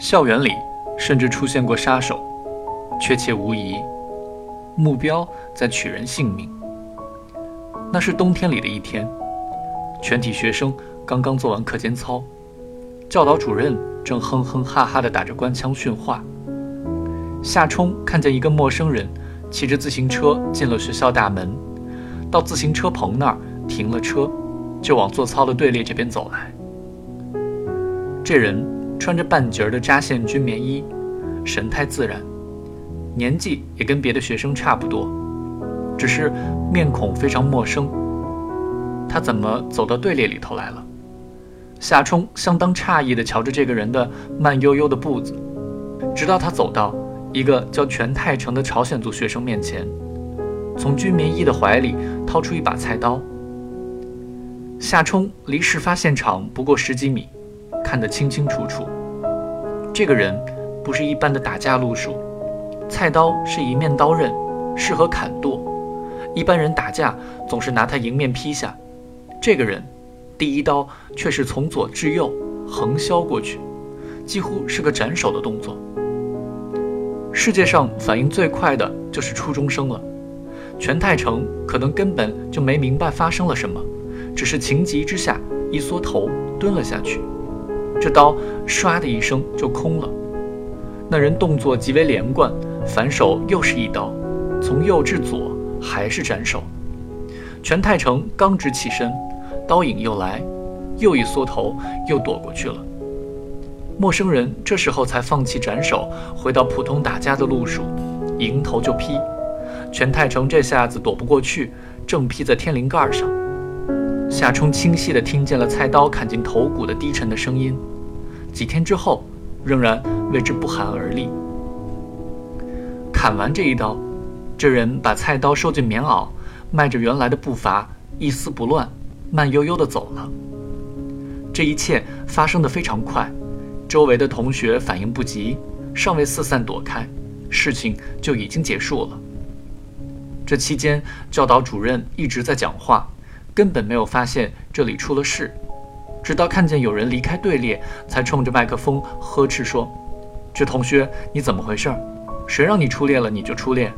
校园里甚至出现过杀手，确切无疑，目标在取人性命。那是冬天里的一天，全体学生刚刚做完课间操，教导主任正哼哼哈哈地打着官腔训话。夏冲看见一个陌生人骑着自行车进了学校大门，到自行车棚那儿停了车，就往做操的队列这边走来。这人穿着半截的扎线军棉衣，神态自然，年纪也跟别的学生差不多。只是面孔非常陌生，他怎么走到队列里头来了？夏冲相当诧异地瞧着这个人的慢悠悠的步子，直到他走到一个叫全泰成的朝鲜族学生面前，从军棉衣的怀里掏出一把菜刀。夏冲离事发现场不过十几米，看得清清楚楚，这个人不是一般的打架路数，菜刀是一面刀刃，适合砍剁。一般人打架总是拿它迎面劈下，这个人第一刀却是从左至右横削过去，几乎是个斩首的动作。世界上反应最快的就是初中生了，全泰成可能根本就没明白发生了什么，只是情急之下一缩头蹲了下去，这刀唰的一声就空了。那人动作极为连贯，反手又是一刀，从右至左。还是斩首，全泰成刚直起身，刀影又来，又一缩头，又躲过去了。陌生人这时候才放弃斩首，回到普通打架的路数，迎头就劈。全泰成这下子躲不过去，正劈在天灵盖上。夏冲清晰地听见了菜刀砍进头骨的低沉的声音，几天之后，仍然为之不寒而栗。砍完这一刀。这人把菜刀收进棉袄，迈着原来的步伐，一丝不乱，慢悠悠地走了。这一切发生的非常快，周围的同学反应不及，尚未四散躲开，事情就已经结束了。这期间，教导主任一直在讲话，根本没有发现这里出了事，直到看见有人离开队列，才冲着麦克风呵斥说：“这同学，你怎么回事？谁让你出列了，你就出列。”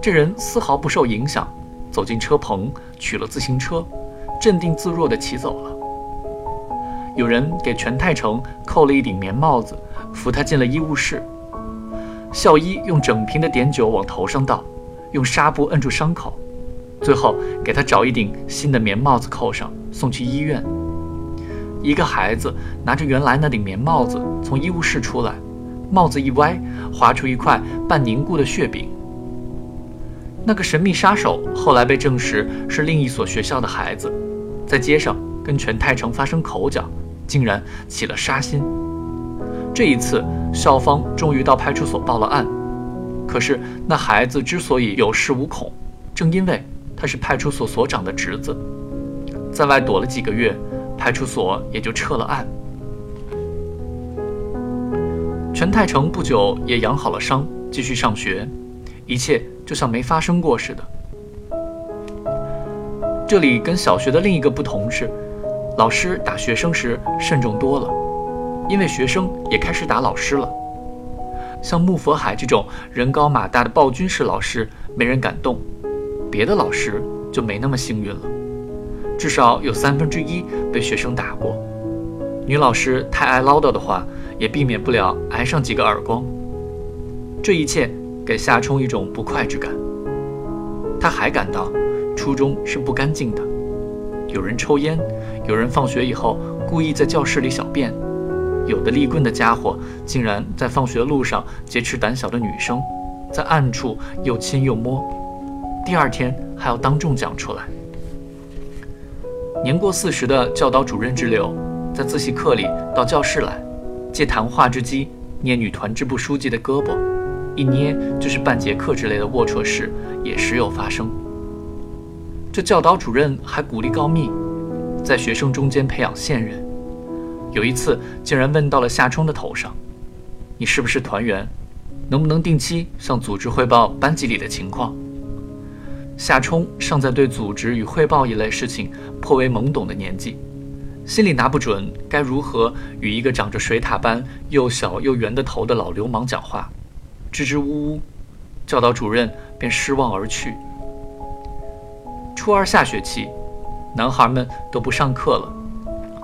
这人丝毫不受影响，走进车棚，取了自行车，镇定自若地骑走了。有人给全泰成扣了一顶棉帽子，扶他进了医务室。校医用整瓶的碘酒往头上倒，用纱布摁住伤口，最后给他找一顶新的棉帽子扣上，送去医院。一个孩子拿着原来那顶棉帽子从医务室出来，帽子一歪，划出一块半凝固的血饼。那个神秘杀手后来被证实是另一所学校的孩子，在街上跟全泰成发生口角，竟然起了杀心。这一次，校方终于到派出所报了案。可是那孩子之所以有恃无恐，正因为他是派出所所长的侄子，在外躲了几个月，派出所也就撤了案。全泰成不久也养好了伤，继续上学。一切就像没发生过似的。这里跟小学的另一个不同是，老师打学生时慎重多了，因为学生也开始打老师了。像穆佛海这种人高马大的暴君式老师，没人敢动；别的老师就没那么幸运了，至少有三分之一被学生打过。女老师太爱唠叨的话，也避免不了挨上几个耳光。这一切。给夏冲一种不快之感。他还感到，初中是不干净的，有人抽烟，有人放学以后故意在教室里小便，有的立棍的家伙竟然在放学路上劫持胆小的女生，在暗处又亲又摸，第二天还要当众讲出来。年过四十的教导主任之流，在自习课里到教室来，借谈话之机捏女团支部书记的胳膊。一捏就是半节课之类的龌龊事也时有发生。这教导主任还鼓励告密，在学生中间培养线人。有一次竟然问到了夏冲的头上：“你是不是团员？能不能定期向组织汇报班级里的情况？”夏冲尚在对组织与汇报一类事情颇为懵懂的年纪，心里拿不准该如何与一个长着水獭般又小又圆的头的老流氓讲话，支支吾吾，教导主任便失望而去。初二下学期，男孩们都不上课了，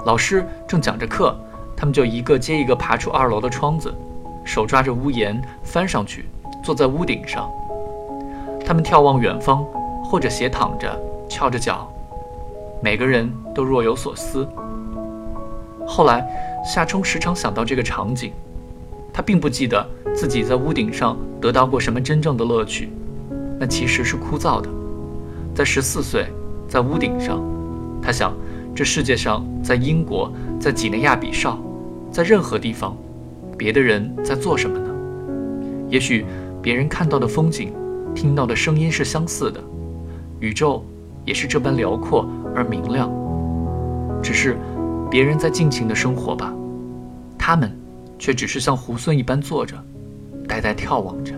老师正讲着课，他们就一个接一个爬出二楼的窗子，手抓着屋檐翻上去，坐在屋顶上。他们眺望远方，或者斜躺着，翘着脚，每个人都若有所思。后来，夏冲时常想到这个场景，他并不记得自己在屋顶上得到过什么真正的乐趣，那其实是枯燥的。在十四岁，在屋顶上，他想：这世界上，在英国，在几内亚比绍，在任何地方，别的人在做什么呢？也许别人看到的风景，听到的声音是相似的，宇宙也是这般辽阔而明亮。只是，别人在尽情的生活吧，他们却只是像猢狲一般坐着，呆呆眺望着。